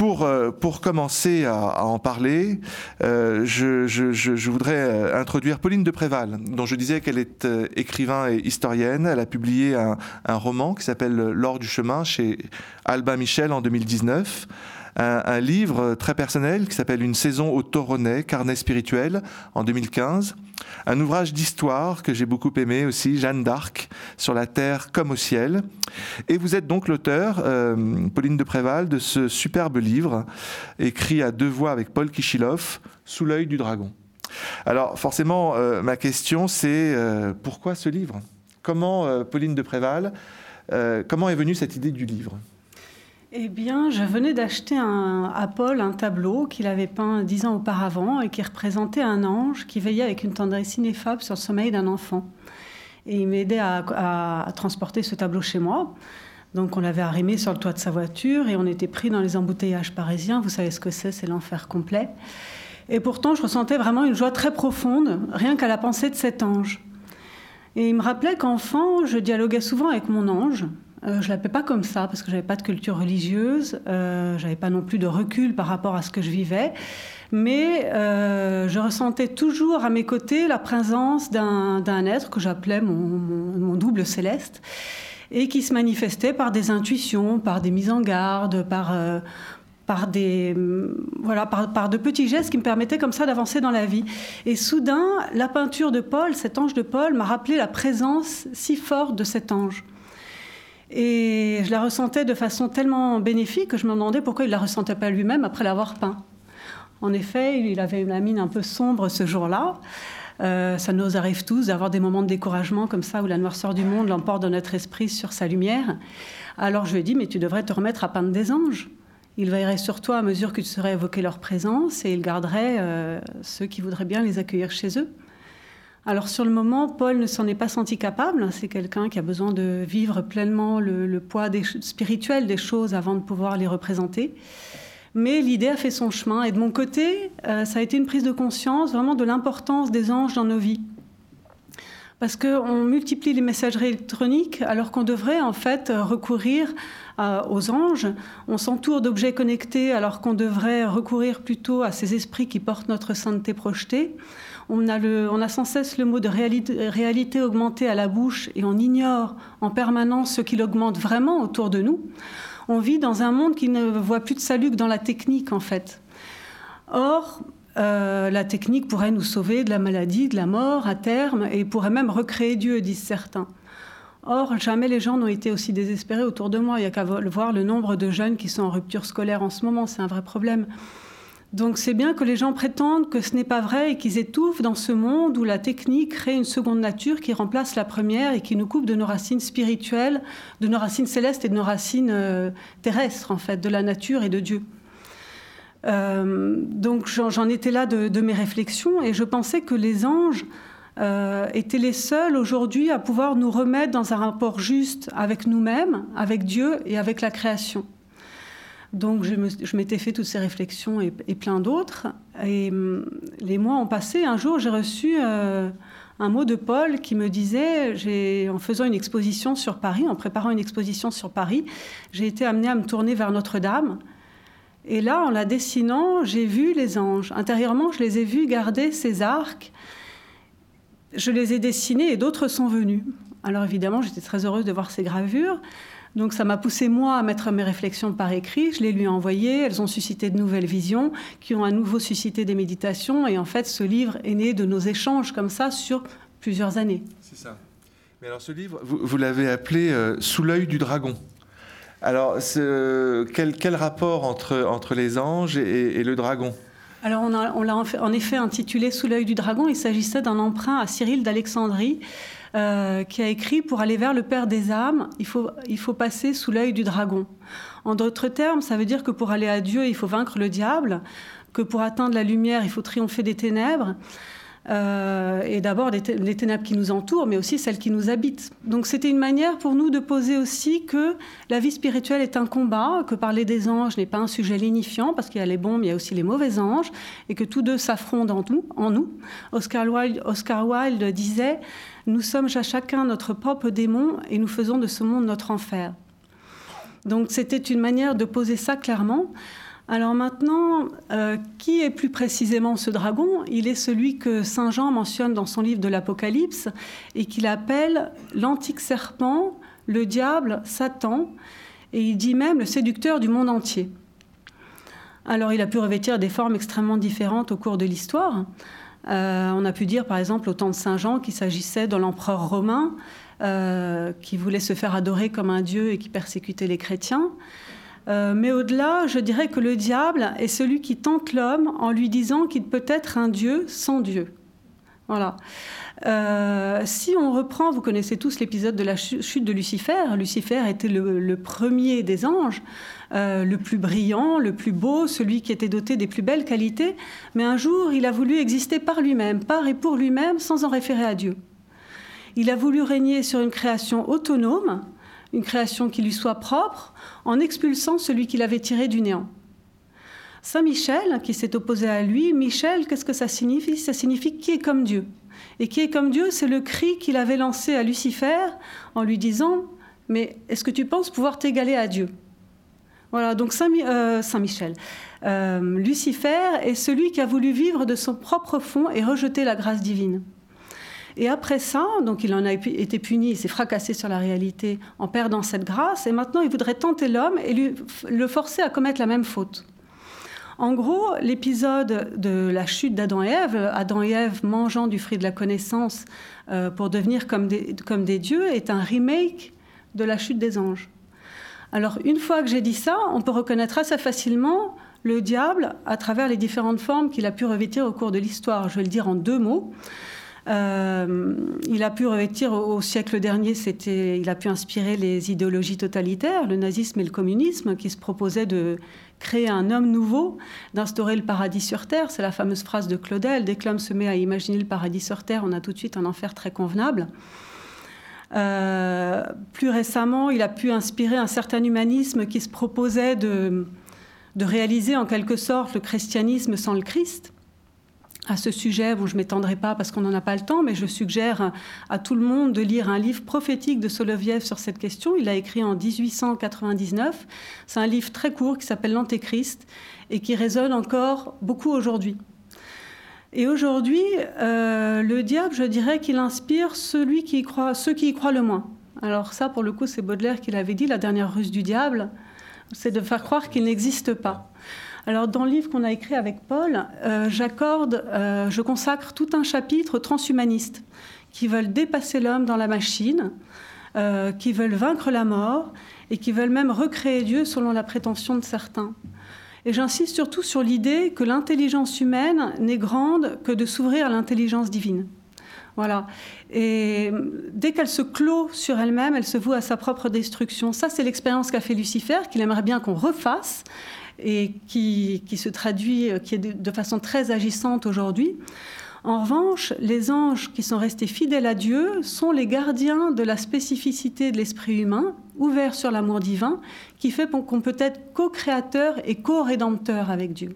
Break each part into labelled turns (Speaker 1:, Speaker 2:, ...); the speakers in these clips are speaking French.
Speaker 1: pour, euh, pour commencer à, en parler, euh, je, voudrais euh, introduire Pauline de Préval, dont je disais qu'elle est écrivain et historienne. Elle a publié un roman qui s'appelle L'or du chemin chez Albin Michel en 2019 un, livre très personnel qui s'appelle Une saison au Toronnet, carnet spirituel, en 2015. Un ouvrage d'histoire que j'ai beaucoup aimé aussi, Jeanne d'Arc, sur la terre comme au ciel. Et vous êtes donc l'auteur, euh, Pauline de Préval, de ce superbe livre, écrit à deux voix avec Paul Kichilov, Sous l'œil du dragon. Alors forcément, euh, ma question c'est euh, pourquoi ce livre? Comment, Pauline de Préval, comment est venue cette idée du livre?
Speaker 2: Eh bien, je venais d'acheter à Paul un tableau qu'il avait peint dix ans auparavant et qui représentait un ange qui veillait avec une tendresse ineffable sur le sommeil d'un enfant. Et il m'aidait à, à, transporter ce tableau chez moi. Donc on l'avait arrimé sur le toit de sa voiture et on était pris dans les embouteillages parisiens. Vous savez ce que c'est, c'est l'enfer complet. Et pourtant, je ressentais vraiment une joie très profonde, rien qu'à la pensée de cet ange. Et il me rappelait qu'enfant, je dialoguais souvent avec mon ange, euh, je ne l'appelais pas comme ça parce que j'avais pas de culture religieuse, euh, j'avais pas non plus de recul par rapport à ce que je vivais, mais euh, je ressentais toujours à mes côtés la présence d'un être que j'appelais mon, mon, double céleste et qui se manifestait par des intuitions, par des mises en garde, par euh, par des voilà par, par, de petits gestes qui me permettaient comme ça d'avancer dans la vie. Et soudain, la peinture de Paul, cet ange de Paul, m'a rappelé la présence si forte de cet ange. Et je la ressentais de façon tellement bénéfique que je me demandais pourquoi il ne la ressentait pas lui-même après l'avoir peint. En effet, il avait une mine un peu sombre ce jour-là. Euh, ça nous arrive tous d'avoir des moments de découragement comme ça où la noirceur du monde l'emporte dans notre esprit sur sa lumière. Alors je lui ai dit, mais tu devrais te remettre à peindre des anges. Ils veilleraient sur toi à mesure que tu serais évoqué leur présence et ils garderaient euh, ceux qui voudraient bien les accueillir chez eux. Alors sur le moment, Paul ne s'en est pas senti capable. C'est quelqu'un qui a besoin de vivre pleinement le, poids spirituel des choses avant de pouvoir les représenter. Mais l'idée a fait son chemin. Et de mon côté, euh, ça a été une prise de conscience vraiment de l'importance des anges dans nos vies. Parce qu'on multiplie les messageries électroniques alors qu'on devrait en fait recourir euh, aux anges. On s'entoure d'objets connectés alors qu'on devrait recourir plutôt à ces esprits qui portent notre sainteté projetée. On a, sans cesse le mot de réalité, augmentée à la bouche et on ignore en permanence ce qu'il augmente vraiment autour de nous. On vit dans un monde qui ne voit plus de salut que dans la technique, en fait. Or, euh, la technique pourrait nous sauver de la maladie, de la mort à terme, et pourrait même recréer Dieu, disent certains. Or, jamais les gens n'ont été aussi désespérés autour de moi. Il n'y a qu'à voir le nombre de jeunes qui sont en rupture scolaire en ce moment, c'est un vrai problème. Donc c'est bien que les gens prétendent que ce n'est pas vrai et qu'ils étouffent dans ce monde où la technique crée une seconde nature qui remplace la première et qui nous coupe de nos racines spirituelles, de nos racines célestes et de nos racines euh, terrestres, en fait, de la nature et de Dieu. Euh, donc j'en étais là de, mes réflexions et je pensais que les anges euh, étaient les seuls aujourd'hui à pouvoir nous remettre dans un rapport juste avec nous-mêmes, avec Dieu et avec la création. Donc je m'étais fait toutes ces réflexions et, plein d'autres. Et hum, les mois ont passé. Un jour, j'ai reçu euh, un mot de Paul qui me disait, en faisant une exposition sur Paris, en préparant une exposition sur Paris, j'ai été amenée à me tourner vers Notre-Dame. Et là, en la dessinant, j'ai vu les anges. Intérieurement, je les ai vus garder ces arcs. Je les ai dessinés et d'autres sont venus. Alors évidemment, j'étais très heureuse de voir ces gravures. Donc ça m'a poussé moi à mettre mes réflexions par écrit, je les lui ai envoyées, elles ont suscité de nouvelles visions qui ont à nouveau suscité des méditations et en fait ce livre est né de nos échanges comme ça sur plusieurs années.
Speaker 1: C'est ça. Mais alors ce livre, vous, l'avez appelé euh, Sous l'œil du dragon. Alors quel, quel, rapport entre, entre les anges et, le dragon?
Speaker 2: Alors on l'a en effet intitulé Sous l'œil du dragon, il s'agissait d'un emprunt à Cyril d'Alexandrie euh, qui a écrit Pour aller vers le Père des âmes, il faut, il faut passer sous l'œil du dragon. En d'autres termes, ça veut dire que pour aller à Dieu, il faut vaincre le diable, que pour atteindre la lumière, il faut triompher des ténèbres. Euh, et d'abord les, ténèbres qui nous entourent, mais aussi celles qui nous habitent. Donc c'était une manière pour nous de poser aussi que la vie spirituelle est un combat, que parler des anges n'est pas un sujet lénifiant, parce qu'il y a les bons, mais il y a aussi les mauvais anges, et que tous deux s'affrontent en nous. Oscar Wilde disait nous sommes à chacun notre propre démon et nous faisons de ce monde notre enfer. Donc c'était une manière de poser ça clairement. Alors maintenant, euh, qui est plus précisément ce dragon? Il est celui que Saint Jean mentionne dans son livre de l'Apocalypse et qu'il appelle l'antique serpent, le diable, Satan, et il dit même le séducteur du monde entier. Alors il a pu revêtir des formes extrêmement différentes au cours de l'histoire. Euh, on a pu dire par exemple au temps de Saint Jean qu'il s'agissait de l'empereur romain euh, qui voulait se faire adorer comme un dieu et qui persécutait les chrétiens. Euh, mais au-delà, je dirais que le diable est celui qui tente l'homme en lui disant qu'il peut être un Dieu sans Dieu. Voilà. Si on reprend, vous connaissez tous l'épisode de la chute de Lucifer. Lucifer était le, premier des anges, euh, le plus brillant, le plus beau, celui qui était doté des plus belles qualités. Mais un jour, il a voulu exister par lui-même, par et pour lui-même, sans en référer à Dieu. Il a voulu régner sur une création autonome, une création qui lui soit propre, en expulsant celui qu'il avait tiré du néant. Saint Michel, qui s'est opposé à lui, Michel, qu'est-ce que ça signifie? Ça signifie qui est comme Dieu. Et qui est comme Dieu, c'est le cri qu'il avait lancé à Lucifer en lui disant Mais est-ce que tu penses pouvoir t'égaler à Dieu? Voilà, donc Saint, euh, Michel. Euh, Lucifer est celui qui a voulu vivre de son propre fond et rejeter la grâce divine. Et après ça, donc il en a été puni, il s'est fracassé sur la réalité en perdant cette grâce, et maintenant il voudrait tenter l'homme et le forcer à commettre la même faute. En gros, l'épisode de la chute d'Adam et Ève, Adam et Ève mangeant du fruit de la connaissance euh, pour devenir comme des dieux, est un remake de la chute des anges. Alors, une fois que j'ai dit ça, on peut reconnaître assez facilement le diable à travers les différentes formes qu'il a pu revêtir au cours de l'histoire. Je vais le dire en deux mots. Euh, il a pu revêtir au, siècle dernier, c'était, il a pu inspirer les idéologies totalitaires, le nazisme et le communisme, qui se proposaient de créer un homme nouveau, d'instaurer le paradis sur terre. C'est la fameuse phrase de Claudel dès que l'homme se met à imaginer le paradis sur terre, on a tout de suite un enfer très convenable. Euh, plus récemment, il a pu inspirer un certain humanisme qui se proposait de, de réaliser en quelque sorte le christianisme sans le Christ à ce sujet, je ne m'étendrai pas parce qu'on n'en a pas le temps, mais je suggère à tout le monde de lire un livre prophétique de Soloviev sur cette question. Il a écrit en 1899. C'est un livre très court qui s'appelle L'Antéchrist et qui résonne encore beaucoup aujourd'hui. Et aujourd'hui, euh, le diable, je dirais qu'il inspire celui qui croit, ceux qui y croient le moins. Alors ça, pour le coup, c'est Baudelaire qui l'avait dit, la dernière ruse du diable, c'est de faire croire qu'il n'existe pas. Alors, dans le livre qu'on a écrit avec Paul, euh, j'accorde, euh, je consacre tout un chapitre transhumaniste qui veulent dépasser l'homme dans la machine, qui veulent vaincre la mort et qui veulent même recréer Dieu selon la prétention de certains. Et j'insiste surtout sur l'idée que l'intelligence humaine n'est grande que de s'ouvrir à l'intelligence divine. Voilà. Et dès qu'elle se clôt sur elle-même, elle se voue à sa propre destruction. Ça, c'est l'expérience qu'a fait Lucifer, qu'il aimerait bien qu'on refasse et qui, se traduit, qui est de, façon très agissante aujourd'hui. En revanche, les anges qui sont restés fidèles à Dieu sont les gardiens de la spécificité de l'esprit humain, ouvert sur l'amour divin, qui fait qu'on peut être co-créateur et co-rédempteur avec Dieu.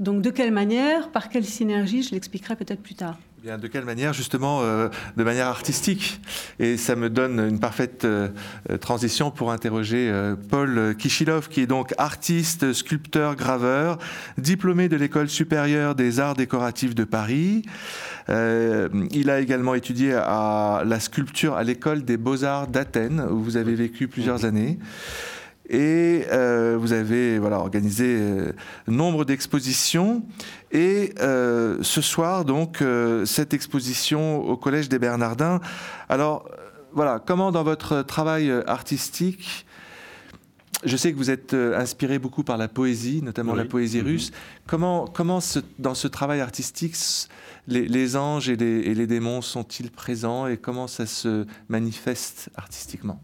Speaker 2: Donc de quelle manière, par quelle synergie, je l'expliquerai peut-être plus tard.
Speaker 1: De quelle manière Justement, euh, de manière artistique? Et ça me donne une parfaite euh, transition pour interroger euh, Paul Kishilov, qui est donc artiste, sculpteur, graveur, diplômé de l'École supérieure des arts décoratifs de Paris. il a également étudié à la sculpture à l'École des beaux-arts d'Athènes, où vous avez vécu plusieurs années. Et euh, vous avez voilà, organisé euh, nombre d'expositions. Et euh, ce soir, donc, cette exposition au Collège des Bernardins. Alors, voilà, comment dans votre travail artistique, je sais que vous êtes inspiré beaucoup par la poésie, notamment la poésie mm-hmm. russe. Comment, comment dans ce travail artistique, les, anges et les démons sont-ils présents et comment ça se manifeste artistiquement?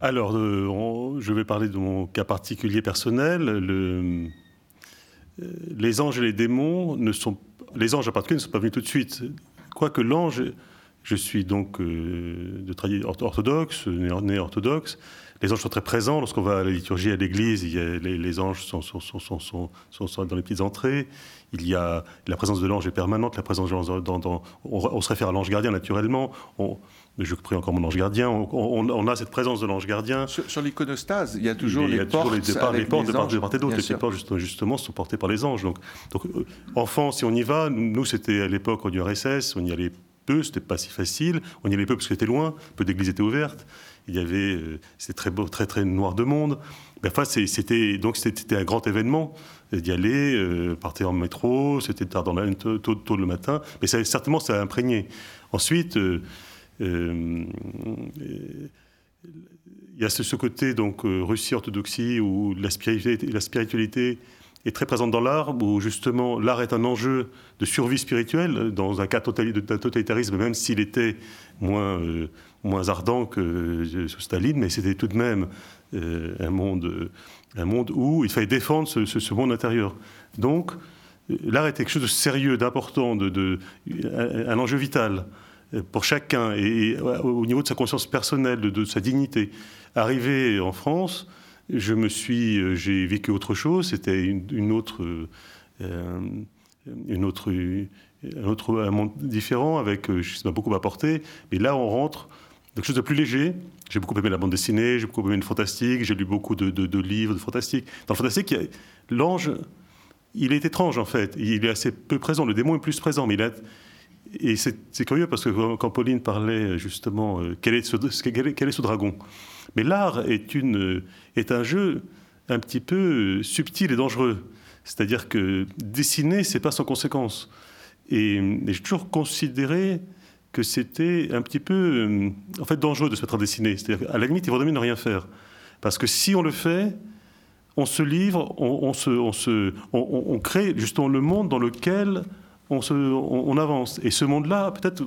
Speaker 3: Alors, euh, je vais parler de mon cas particulier personnel. Euh, les anges et les démons ne sont, les anges en particulier ne sont pas venus tout de suite. Quoique l'ange Je suis donc de tradition orthodoxe, né orthodoxe. Les anges sont très présents. Lorsqu'on va à la liturgie à l'église, les, anges sont, sont, sont, dans les petites entrées. Il y a la présence de l'ange est permanente. La présence de dans, on, se réfère à l'ange gardien naturellement. On, je prie encore mon ange gardien. On, a cette présence de l'ange gardien.
Speaker 1: Sur, l'iconostase, il y a toujours les portes.
Speaker 3: les, portes de part, et d'autre. Les portes, justement, sont portées par les anges. Donc, donc euh, enfant, si on y va, nous, c'était à l'époque en URSS, on y allait peu, c'était pas si facile. On y allait peu parce que c'était loin, peu d'églises étaient ouvertes il y avait, euh, c'était très beau, très très noir de monde. enfin, c'était donc c'était un grand événement d'y aller, euh, partir en métro, c'était tard dans la tôt, tôt, le matin, mais ça, certainement ça a imprégné. Ensuite, euh, il y a ce, côté donc Russie orthodoxie où la spiritualité, est très présente dans l'art, où justement l'art est un enjeu de survie spirituelle dans un cas totalitarisme, même s'il était moins moins ardent que Staline, mais c'était tout de même euh, un, monde, un monde où il fallait défendre ce, monde intérieur. Donc, l'art était quelque chose de sérieux, d'important, de, un, enjeu vital pour chacun, et, au niveau de sa conscience personnelle, de, sa dignité. Arrivé en France, je me suis, j'ai vécu autre chose. C'était une, autre, euh, une autre, un autre un monde différent avec, ça m'a beaucoup apporté. Mais là, on rentre quelque chose de plus léger. J'ai beaucoup aimé la bande dessinée, j'ai beaucoup aimé le fantastique, j'ai lu beaucoup de, livres de fantastique. Dans le fantastique, l'ange, il est étrange en fait. Il est assez peu présent. Le démon est plus présent, mais il est, et c'est curieux parce que quand Pauline parlait justement, euh, quel, est ce, quel, est, ce, dragon? Mais l'art est, est un jeu un petit peu subtil et dangereux. C'est-à-dire que dessiner, c'est pas sans conséquence. Et, et j'ai toujours considéré que c'était un petit peu euh, en fait dangereux de se mettre à dessiner. C'est-à-dire, à la limite, il vaut mieux ne rien faire. Parce que si on le fait, on se livre, on, se, on, se, on, crée justement le monde dans lequel on, avance. Et ce monde-là, peut-être,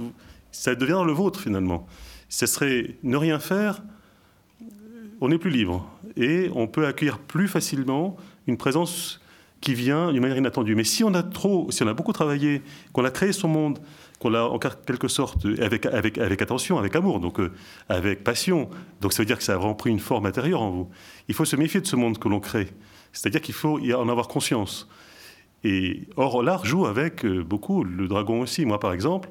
Speaker 3: ça devient le vôtre finalement. Ce serait ne rien faire, on n'est plus libre. Et on peut accueillir plus facilement une présence qui vient d'une manière inattendue. Mais si on a trop, si on a beaucoup travaillé, qu'on a créé son monde, qu'on l'a en quelque sorte avec, avec, avec attention, avec amour, donc euh, avec passion. Donc ça veut dire que ça a vraiment pris une forme intérieure en vous. Il faut se méfier de ce monde que l'on crée. C'est-à-dire qu'il faut en avoir conscience. Et or, l'art joue avec euh, beaucoup, le dragon aussi. Moi, par exemple,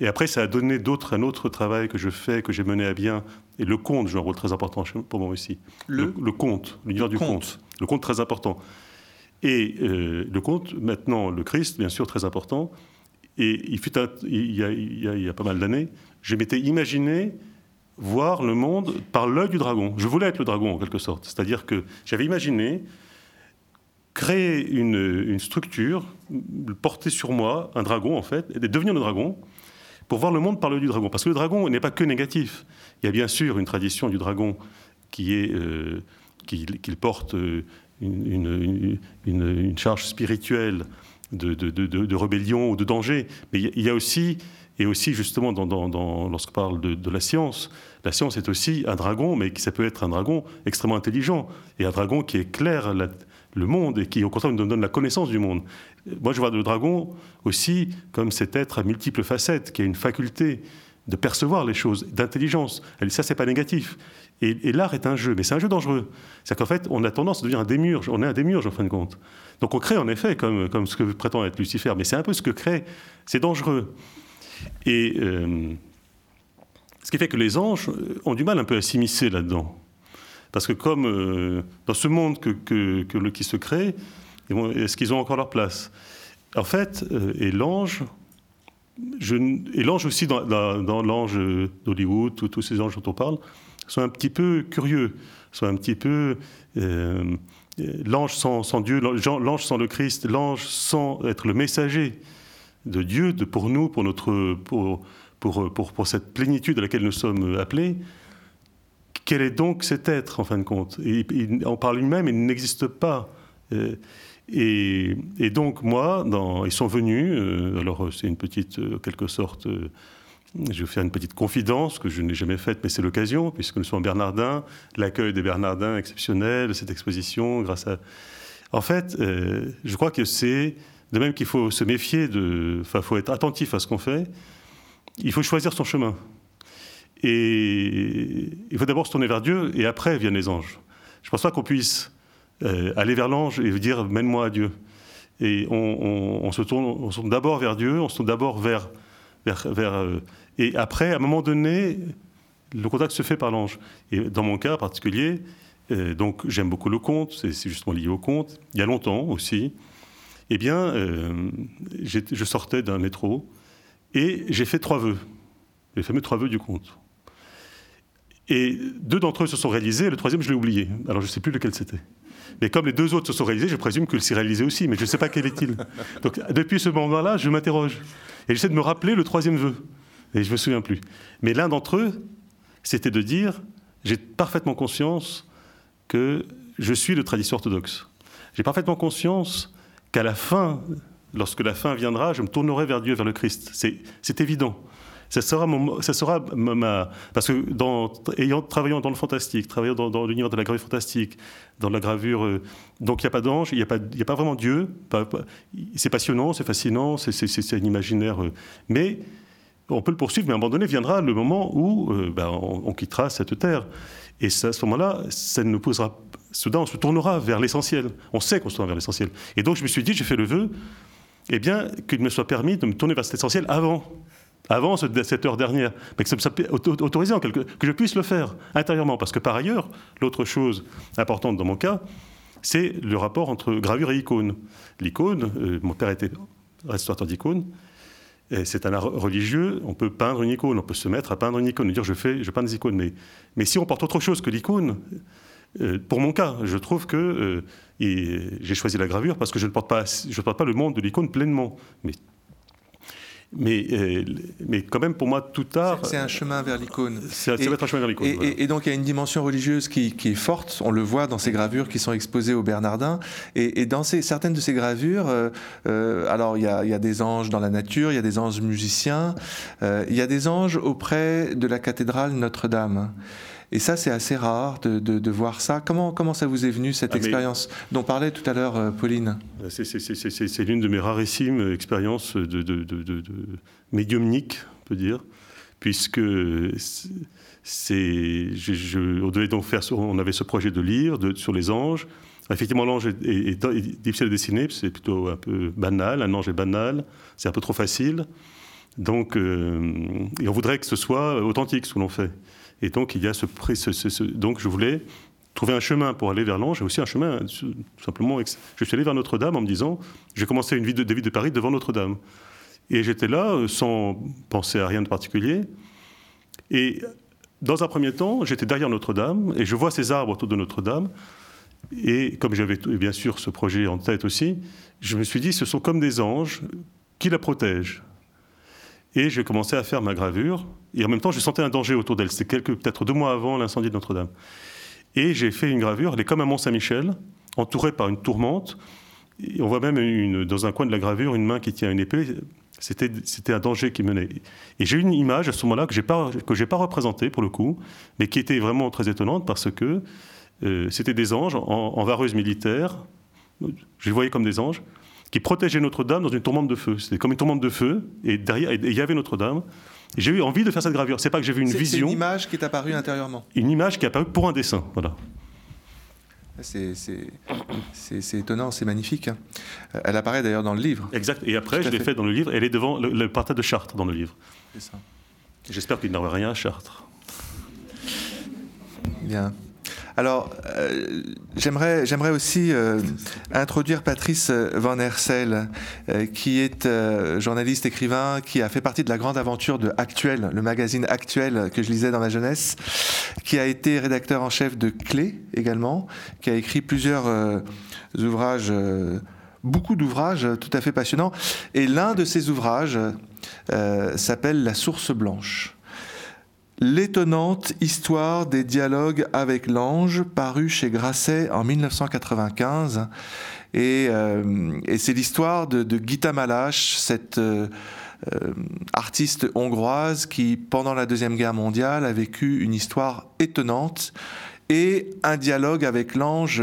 Speaker 3: et après, ça a donné d'autres, un autre travail que je fais, que j'ai mené à bien. Et le conte joue un rôle très important pour moi aussi. Le, le, conte, l'univers du conte. Le conte très important. Et euh, le conte, maintenant, le Christ, bien sûr, très important. Et il, fut il, y a, il, y a, pas mal d'années, je m'étais imaginé voir le monde par l'œil du dragon. Je voulais être le dragon en quelque sorte. C'est-à-dire que j'avais imaginé créer une, structure, porter sur moi un dragon en fait, et devenir le dragon, pour voir le monde par l'œil du dragon. Parce que le dragon n'est pas que négatif. Il y a bien sûr une tradition du dragon qui est euh, porte euh, une, une, charge spirituelle de, de, rébellion ou de danger. Mais il y a aussi, et aussi justement, dans, dans, lorsqu'on parle de, la science, la science est aussi un dragon, mais ça peut être un dragon extrêmement intelligent, et un dragon qui éclaire le monde et qui, au contraire, nous donne la connaissance du monde. Moi, je vois le dragon aussi comme cet être à multiples facettes, qui a une faculté de percevoir les choses, d'intelligence. Ça, c'est pas négatif. Et, l'art est un jeu, mais c'est un jeu dangereux. C'est-à-dire qu'en fait, on a tendance à devenir un démiurge. On est un démiurge, en fin de compte. Donc on crée, en effet, comme, comme ce que prétend être Lucifer, mais c'est un peu ce que crée. C'est dangereux. Et euh, ce qui fait que les anges ont du mal un peu à s'immiscer là-dedans. Parce que comme euh, dans ce monde que, que, le, qui se crée, est-ce qu'ils ont encore leur place? En fait, euh, et l'ange, et l'ange aussi dans, l'ange d'Hollywood, tous ces anges dont on parle, sont un petit peu curieux, sont un petit peu euh, l'ange sans, sans, Dieu, l'ange sans le Christ, l'ange sans être le messager de Dieu de, pour nous, pour, notre, pour, pour, pour, pour, cette plénitude à laquelle nous sommes appelés. Quel est donc cet être, en fin de compte? Et, On parle lui-même, il n'existe pas. Euh, et, et, donc, moi, ils sont venus, euh, alors c'est une petite, quelque sorte, je vais faire une petite confidence que je n'ai jamais faite, mais c'est l'occasion, puisque nous sommes Bernardins, l'accueil des Bernardins exceptionnel, cette exposition, grâce à... En fait, euh, je crois que c'est de même qu'il faut se méfier, de... enfin, il faut être attentif à ce qu'on fait. il faut choisir son chemin. Et il faut d'abord se tourner vers Dieu et après viennent les anges. Je ne pense pas qu'on puisse euh, aller vers l'ange et dire mène-moi à Dieu. Et on, se tourne, d'abord vers Dieu, on se tourne d'abord vers euh, et après, à un moment donné, le contact se fait par l'ange. Et dans mon cas particulier, euh, donc j'aime beaucoup le conte, c'est justement lié au conte. Il y a longtemps aussi, eh bien, je sortais d'un métro et j'ai fait trois vœux, les fameux trois vœux du conte. Et deux d'entre eux se sont réalisés, le troisième, je l'ai oublié. Alors je ne sais plus lequel c'était. Mais comme les deux autres se sont réalisés, je présume qu'il s'est réalisé aussi, mais je ne sais pas quel est-il. Donc depuis ce moment-là, je m'interroge. Et j'essaie de me rappeler le troisième vœu. Et je ne me souviens plus. Mais l'un d'entre eux, c'était de dire, j'ai parfaitement conscience que je suis de tradition orthodoxe. J'ai parfaitement conscience qu'à la fin, lorsque la fin viendra, je me tournerai vers Dieu, vers le Christ. C'est évident. Ça sera, ça sera ma, parce que travaillant dans le fantastique, travaillant dans, l'univers de la gravure fantastique, dans la gravure, euh, donc il n'y a pas d'ange, il n'y a, pas, a pas vraiment Dieu. c'est passionnant, c'est fascinant, c'est un imaginaire, euh, mais on peut le poursuivre, mais à un moment donné viendra le moment où euh, ben, on, quittera cette terre. Et à ce moment-là, ça nous posera. Soudain, on se tournera vers l'essentiel. On sait qu'on se tourne vers l'essentiel. Et donc, je me suis dit, j'ai fait le vœu, eh bien, qu'il me soit permis de me tourner vers cet essentiel avant avant cette heure dernière, mais que ça soit autorisé, que, que je puisse le faire intérieurement. Parce que par ailleurs, l'autre chose importante dans mon cas, c'est le rapport entre gravure et icône. L'icône, euh, mon père était restaurateur d'icônes, c'est un art religieux, on peut peindre une icône, on peut se mettre à peindre une icône, dire je fais, je peins des icônes, mais, si on porte autre chose que l'icône, euh, pour mon cas, je trouve que euh, j'ai choisi la gravure parce que je ne porte pas, le monde de l'icône pleinement. Mais, euh, mais quand même, pour moi, tout tard.
Speaker 1: C'est un chemin vers l'icône.
Speaker 3: C'est un chemin vers l'icône.
Speaker 1: Et, donc, il y a une dimension religieuse qui, qui, est forte. On le voit dans ces gravures qui sont exposées au Bernardin. Et, dans ces, certaines de ces gravures, euh, euh, alors, il y, a, il y, a, des anges dans la nature, il y a des anges musiciens, il y a des anges auprès de la cathédrale Notre-Dame. Et ça, c'est assez rare de, voir ça. Comment, comment ça vous est venu, cette ah, expérience dont parlait tout à l'heure euh, Pauline
Speaker 3: C'est l'une de mes rarissimes expériences de, de, médiumnique, on peut dire, puisque c'est, on devait donc faire, on avait ce projet de lire sur les anges. Effectivement, l'ange est, difficile à dessiner, c'est plutôt un peu banal. Un ange est banal, c'est un peu trop facile. Donc, euh, et on voudrait que ce soit authentique ce que l'on fait. Et donc, il y a ce, donc je voulais trouver un chemin pour aller vers l'ange et aussi un chemin, tout simplement. Je suis allé vers Notre-Dame en me disant, j'ai commencé une vie de David de Paris devant Notre-Dame. Et j'étais là euh, sans penser à rien de particulier. Et dans un premier temps, j'étais derrière Notre-Dame et je vois ces arbres autour de Notre-Dame. Et comme j'avais bien sûr ce projet en tête aussi, je me suis dit, ce sont comme des anges qui la protègent. Et j'ai commencé à faire ma gravure. Et en même temps, je sentais un danger autour d'elle. C'était peut-être deux mois avant l'incendie de Notre-Dame. Et j'ai fait une gravure. Elle est comme un Mont-Saint-Michel, entourée par une tourmente. On voit même dans un coin de la gravure une main qui tient une épée. C'était, c'était un danger qui menait. Et j'ai une image à ce moment-là que je n'ai pas, représentée pour le coup, mais qui était vraiment très étonnante parce que euh, c'était des anges en, en vareuse militaire. Je les voyais comme des anges qui protégeait Notre-Dame dans une tourmente de feu. C'était comme une tourmente de feu, et derrière, il y avait Notre-Dame. J'ai eu envie de faire cette gravure. C'est pas que j'ai vu une vision.
Speaker 1: C'est une image qui est apparue intérieurement.
Speaker 3: Une image qui est apparue pour un dessin, voilà.
Speaker 1: C'est étonnant, c'est magnifique. Hein. Elle apparaît d'ailleurs dans le livre.
Speaker 3: Exact. Et après, je l'ai fait. dans le livre. Elle est devant le, le de Chartres dans le livre. C'est ça. J'espère qu'il n'aura rien à Chartres.
Speaker 1: Bien. Alors, euh, j'aimerais, aussi euh, introduire Patrice Van Hersel, euh, qui est journaliste, écrivain, qui a fait partie de la grande aventure de Actuel, le magazine Actuel que je lisais dans ma jeunesse, qui a été rédacteur en chef de Clé également, qui a écrit plusieurs ouvrages, beaucoup d'ouvrages tout à fait passionnants. Et l'un de ces ouvrages s'appelle La Source Blanche. L'étonnante histoire des dialogues avec l'ange, paru chez Grasset en 1995. Euh, et, c'est l'histoire de, de, Gita Malash, cette euh, euh, artiste hongroise qui, pendant la Deuxième Guerre mondiale, a vécu une histoire étonnante et un dialogue avec l'ange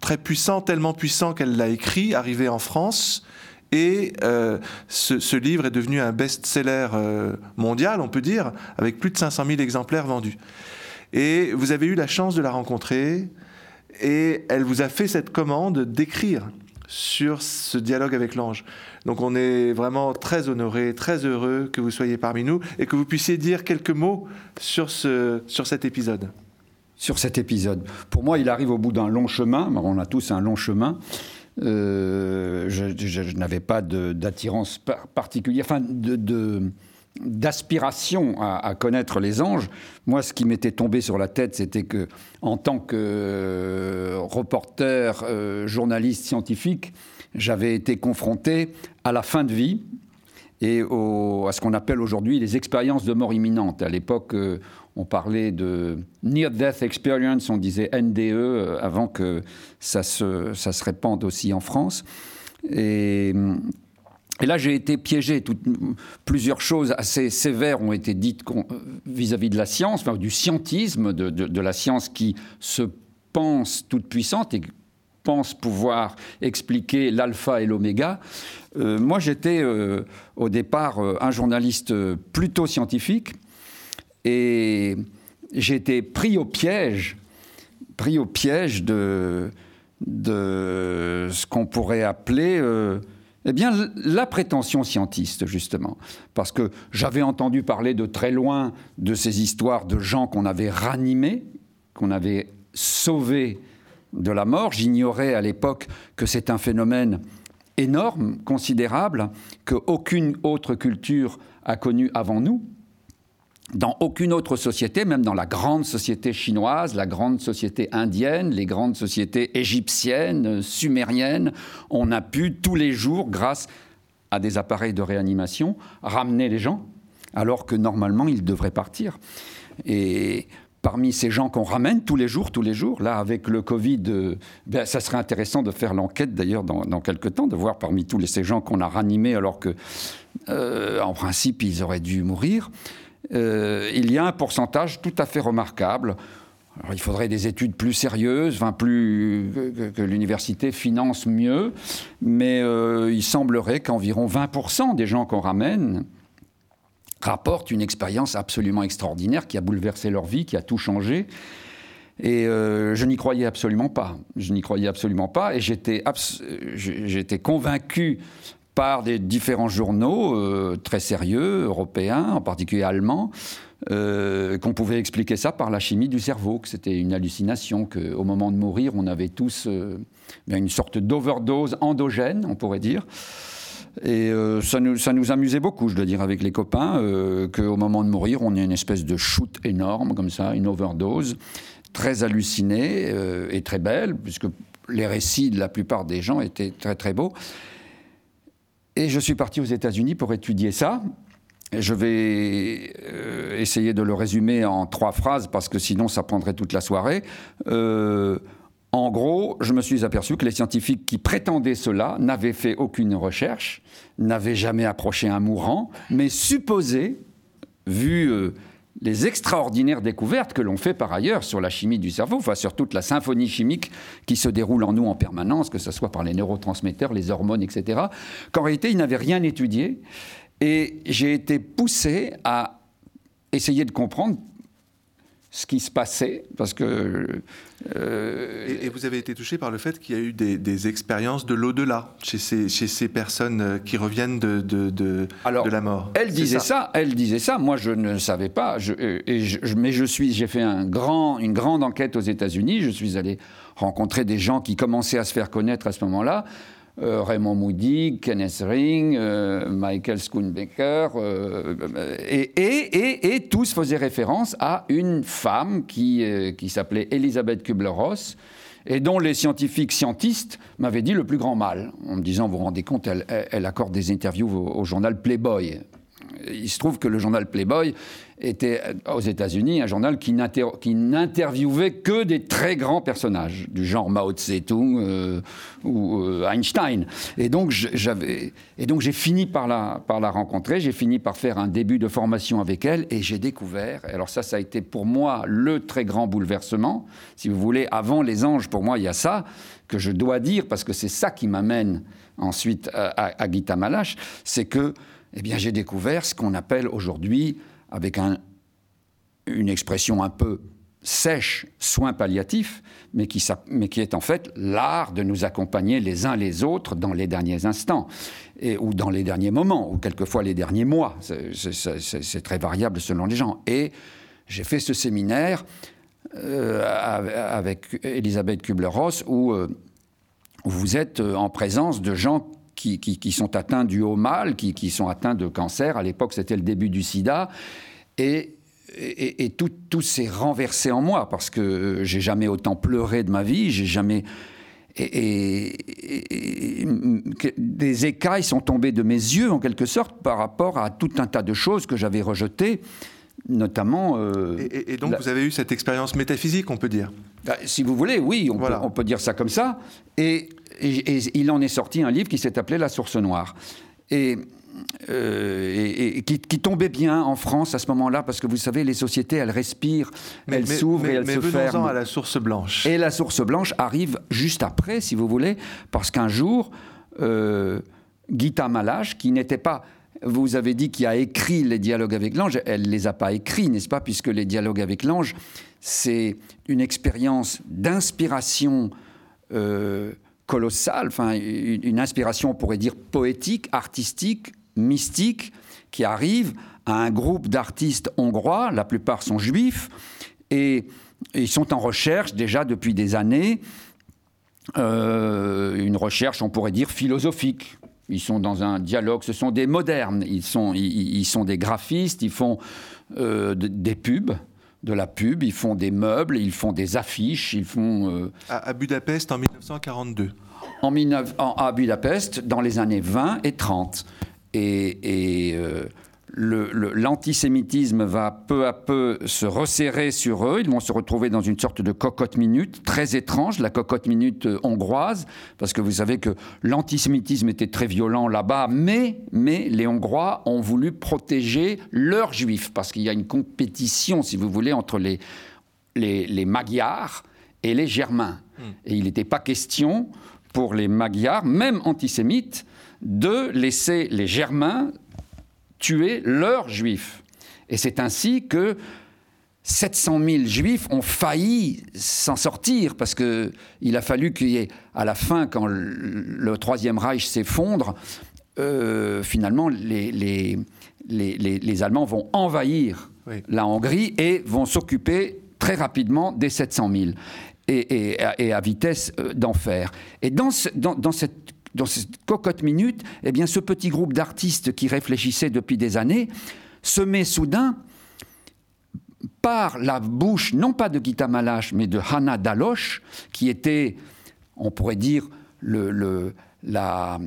Speaker 1: très puissant, tellement puissant qu'elle l'a écrit, arrivé en France Et euh, ce, livre est devenu un best-seller euh, mondial, on peut dire, avec plus de 500 000 exemplaires vendus. Et vous avez eu la chance de la rencontrer, et elle vous a fait cette commande d'écrire sur ce dialogue avec l'ange. Donc on est vraiment très honoré, très heureux que vous soyez parmi nous et que vous puissiez dire quelques mots sur, ce, sur cet épisode.
Speaker 4: Sur cet épisode. Pour moi, il arrive au bout d'un long chemin. On a tous un long chemin. Euh, je, n'avais pas d'attirance particulière, enfin d'aspiration à, connaître les anges. Moi, ce qui m'était tombé sur la tête, c'était que, en tant que euh, reporter, euh, journaliste scientifique, j'avais été confronté à la fin de vie et à ce qu'on appelle aujourd'hui les expériences de mort imminente. À l'époque, on parlait de Near Death Experience, on disait NDE euh, avant que ça se, ça se répande aussi en France. Et, là, j'ai été piégé. plusieurs choses assez sévères ont été dites vis-à-vis de la science, du scientisme, de, la science qui se pense toute puissante et pense pouvoir expliquer l'alpha et l'oméga. Euh, moi, j'étais euh, au départ un journaliste plutôt scientifique et été pris au piège, pris au piège de, ce qu'on pourrait appeler euh, eh la prétention scientiste, justement. Parce que j'avais entendu parler de très loin de ces histoires de gens qu'on avait ranimés, qu'on avait sauvés de la mort. J'ignorais à l'époque que c'est un phénomène énorme, considérable, qu'aucune autre culture a connu avant nous dans aucune autre société, même dans la grande société chinoise, la grande société indienne, les grandes sociétés égyptiennes, sumériennes, on a pu tous les jours, grâce à des appareils de réanimation, ramener les gens, alors que normalement ils devraient partir. Et parmi ces gens qu'on ramène tous les jours, tous les jours, là avec le Covid, euh, ben, ça serait intéressant de faire l'enquête d'ailleurs dans, quelques temps, de voir parmi tous ces gens qu'on a ranimés alors que, euh, en principe, ils auraient dû mourir. Euh, il y a un pourcentage tout à fait remarquable. il faudrait des études plus sérieuses, enfin plus que, l'université finance mieux, mais euh, il semblerait qu'environ 20% des gens qu'on ramène rapportent une expérience absolument extraordinaire qui a bouleversé leur vie, qui a tout changé. Et euh, je n'y croyais absolument pas. Je n'y croyais absolument pas. Et j'étais, j'étais convaincu par des différents journaux euh, très sérieux, européens, en particulier allemands, euh, qu'on pouvait expliquer ça par la chimie du cerveau, que c'était une hallucination, qu'au moment de mourir, on avait tous euh, une sorte d'overdose endogène, on pourrait dire. Et ça, nous, ça, nous, amusait beaucoup, je dois dire, avec les copains, qu'au moment de mourir, on ait une espèce de shoot énorme, comme ça, une overdose, très hallucinée et très belle, puisque les récits de la plupart des gens étaient très très beaux. Et je suis parti aux États-Unis pour étudier ça. Je vais euh, essayer de le résumer en trois phrases parce que sinon ça prendrait toute la soirée. Euh, en gros, je me suis aperçu que les scientifiques qui prétendaient cela n'avaient fait aucune recherche, n'avaient jamais approché un mourant, mais supposaient, vu euh, les extraordinaires découvertes que l'on fait par ailleurs sur la chimie du cerveau, enfin sur toute la symphonie chimique qui se déroule en nous en permanence, que ce soit par les neurotransmetteurs, les hormones, etc., qu'en réalité, ils n'avaient rien étudié. Et j'ai été poussé à essayer de comprendre ce qui se passait, parce que...
Speaker 1: Euh, et, vous avez été touché par le fait qu'il y a eu des, expériences de l'au-delà chez ces, chez ces personnes euh, qui reviennent de, de, de,
Speaker 4: de
Speaker 1: la mort.
Speaker 4: Elle disait ça. elle disait ça, moi je ne savais pas, je, et mais je suis, j'ai fait un grand, une grande enquête aux États-Unis, je suis allé rencontrer des gens qui commençaient à se faire connaître à ce moment-là, euh, Raymond Moody, Kenneth Ring, euh, Michael Schoonbecker, euh, et, tous faisaient référence à une femme qui, qui s'appelait Elisabeth Kubler-Ross et dont les scientifiques scientistes m'avaient dit le plus grand mal, en me disant, vous vous rendez compte, elle, accorde des interviews au, journal Playboy. Il se trouve que le journal Playboy était aux États-Unis un journal qui n'interviewait que des très grands personnages, du genre Mao Tse-tung euh, ou euh, Einstein. Et donc j'ai fini par la, par la rencontrer, j'ai fini par faire un début de formation avec elle, et j'ai découvert. Alors ça, ça a été pour moi le très grand bouleversement. Si vous voulez, avant les anges, pour moi, il y a ça que je dois dire parce que c'est ça qui m'amène ensuite à, à Gita Malache, c'est que, eh bien, j'ai découvert ce qu'on appelle aujourd'hui avec une expression un peu sèche, soins palliatifs, mais qui, est en fait l'art de nous accompagner les uns les autres dans les derniers instants, ou dans les derniers moments, ou quelquefois les derniers mois. C'est très variable selon les gens. Et j'ai fait ce séminaire euh, avec Elisabeth Kubler-Ross où, euh, vous êtes euh, en présence de gens qui, qui, sont atteints du haut mal, qui, qui sont atteints de cancer. À l'époque, c'était le début du sida. Et et, tout, tout s'est renversé en moi parce que j'ai jamais autant pleuré de ma vie, j'ai jamais et, des écailles sont tombées de mes yeux en quelque sorte par rapport à tout un tas de choses que j'avais rejetées, notamment.
Speaker 1: Euh, et, donc vous avez eu cette expérience métaphysique, on peut dire?
Speaker 4: Bah, si vous voulez, oui, on, peut, on peut dire ça comme ça. Et, il en est sorti un livre qui s'est appelé La Source Noire. Et euh, et, qui, tombait bien en France à ce moment-là, parce que vous savez, les sociétés, elles respirent, elles s'ouvrent et elles se ferment.
Speaker 1: à la source blanche.
Speaker 4: Et la source blanche arrive juste après, si vous voulez, parce qu'un jour, euh, Gita Malache, qui n'était pas vous avez dit qu'il a écrit les dialogues avec l'ange. Elle ne les a pas écrits, n'est-ce pas Puisque les dialogues avec l'ange, c'est une expérience d'inspiration euh, colossale, enfin une inspiration, on pourrait dire, poétique, artistique, mystique qui arrive à un groupe d'artistes hongrois, la plupart sont juifs, et ils sont en recherche déjà depuis des années, euh, une recherche, on pourrait dire, philosophique. Ils sont dans un dialogue, ce sont des modernes, ils sont, ils, sont des graphistes, ils font euh, des pubs, de la pub, ils font des meubles, ils font des affiches, ils font...
Speaker 1: Euh, à, Budapest en 1942
Speaker 4: en, à Budapest dans les années 20 et 30 et, euh, l'antisémitisme va peu à peu se resserrer sur eux. Ils vont se retrouver dans une sorte de cocotte minute très étrange, la cocotte minute euh, hongroise, parce que vous savez que l'antisémitisme était très violent là-bas, mais, mais les Hongrois ont voulu protéger leurs juifs, parce qu'il y a une compétition, si vous voulez, entre les, les, les Magyars et les Germains. Hmm. Et il n'était pas question pour les Magyars, même antisémites, de laisser les Germains tuer leurs Juifs. Et c'est ainsi que 700 000 Juifs ont failli s'en sortir parce que il a fallu qu'il y ait, à la fin, quand le, Troisième Reich s'effondre, euh, finalement, les, les, les, Allemands vont envahir la Hongrie et vont s'occuper très rapidement des 700 000 et, et, à vitesse euh, d'enfer. Et dans, dans, dans cette dans cette cocotte minute, eh bien, ce petit groupe d'artistes qui réfléchissaient depuis des années se met soudain par la bouche, non pas de Gita Malache, mais de Hannah Daloche, qui était, on pourrait dire, la,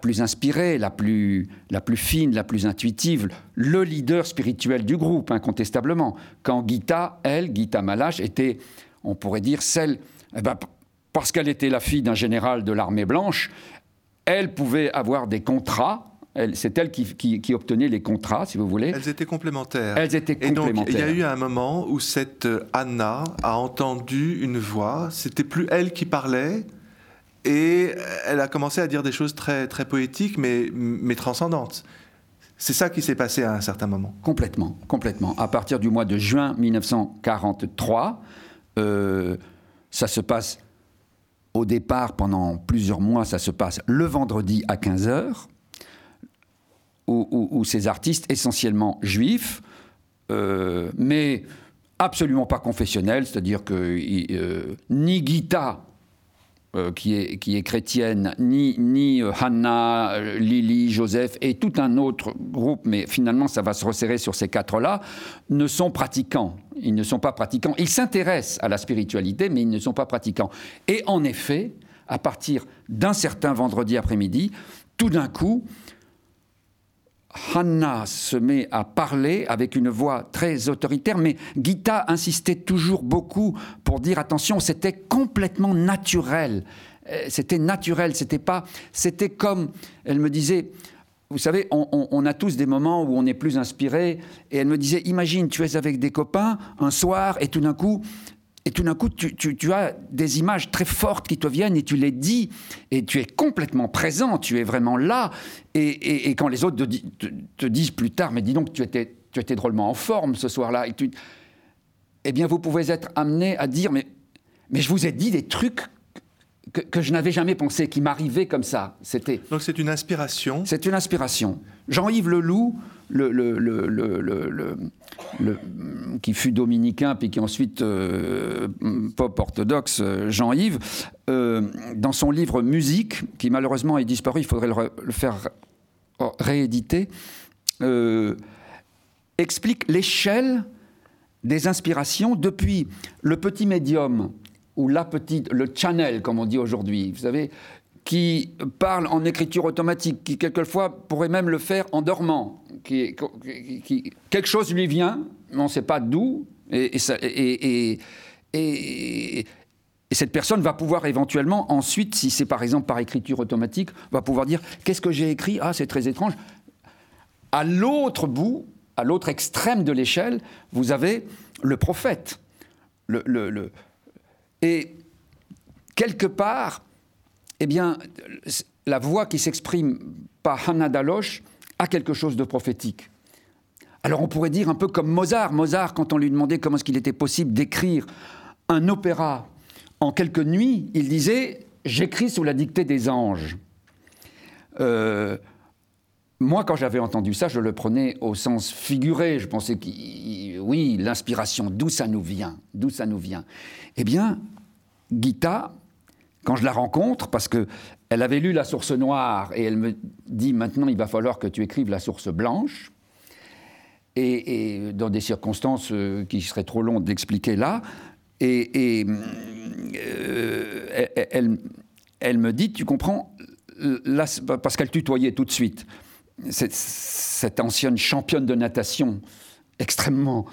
Speaker 4: plus inspirée, la plus, la plus fine, la plus intuitive, le leader spirituel du groupe, incontestablement. Quand Gita, elle, Gita Malache, était, on pourrait dire, celle, eh ben, parce qu'elle était la fille d'un général de l'armée blanche, elle pouvait avoir des contrats. C'est elle qui, obtenait les contrats, si vous voulez.
Speaker 1: Elles étaient complémentaires.
Speaker 4: Elles étaient complémentaires. Et donc,
Speaker 1: il y a eu un moment où cette euh, Anna a entendu une voix. C'était plus elle qui parlait, et elle a commencé à dire des choses très, très poétiques, mais, mais transcendantes. C'est ça qui s'est passé à un certain moment.
Speaker 4: Complètement, complètement. À partir du mois de juin 1943, euh, ça se passe au départ, pendant plusieurs mois, ça se passe le vendredi à 15h, où, ces artistes, essentiellement juifs, euh, mais absolument pas confessionnels, c'est-à-dire que euh, ni Gita euh, qui, est, qui est chrétienne, ni, ni euh, Hannah, euh, Lily, Joseph et tout un autre groupe, mais finalement ça va se resserrer sur ces quatre-là, ne sont pratiquants. Ils ne sont pas pratiquants. Ils s'intéressent à la spiritualité, mais ils ne sont pas pratiquants. Et en effet, à partir d'un certain vendredi après-midi, tout d'un coup, Hanna se met à parler avec une voix très autoritaire, mais Gita insistait toujours beaucoup pour dire attention, c'était complètement naturel. Euh, c'était naturel, c'était pas. C'était comme. Elle me disait. Vous savez, on, a tous des moments où on est plus inspiré. Et elle me disait, imagine, tu es avec des copains un soir et tout d'un coup, et tout d'un coup, tu, as des images très fortes qui te viennent et tu les dis, et tu es complètement présent, tu es vraiment là. Et, quand les autres te, disent plus tard, mais dis donc, tu étais, tu étais drôlement en forme ce soir-là, et eh bien, vous pouvez être amené à dire, mais, mais je vous ai dit des trucs que, je n'avais jamais pensé, qui m'arrivaient comme ça.
Speaker 1: C'était. Donc c'est une inspiration.
Speaker 4: C'est une inspiration. Jean-Yves Leloup, le, qui fut dominicain puis qui ensuite euh, pop orthodoxe, Jean-Yves, euh, dans son livre Musique, qui malheureusement est disparu, il faudrait le, faire rééditer, euh, explique l'échelle des inspirations depuis le petit médium ou la petite, le channel, comme on dit aujourd'hui, vous savez, qui parle en écriture automatique, qui quelquefois pourrait même le faire en dormant, qui, quelque chose lui vient, on ne sait pas d'où, et, et, et, cette personne va pouvoir éventuellement ensuite, si c'est par exemple par écriture automatique, va pouvoir dire qu'est-ce que j'ai écrit? Ah, c'est très étrange. À l'autre bout, à l'autre extrême de l'échelle, vous avez le prophète, le et quelque part, eh bien, la voix qui s'exprime par Hannah Daloche a quelque chose de prophétique. Alors on pourrait dire un peu comme Mozart. Mozart, quand on lui demandait comment est-ce qu'il était possible d'écrire un opéra en quelques nuits, il disait J'écris sous la dictée des anges. Euh, moi, quand j'avais entendu ça, je le prenais au sens figuré. Je pensais que, oui, l'inspiration, d'où ça nous vient D'où ça nous vient Eh bien, Gita, quand je la rencontre, parce que elle avait lu la source noire et elle me dit maintenant il va falloir que tu écrives la source blanche, et, dans des circonstances euh, qui seraient trop longues d'expliquer là, et, euh, elle, elle, me dit, tu comprends, parce qu'elle tutoyait tout de suite, cette ancienne championne de natation extrêmement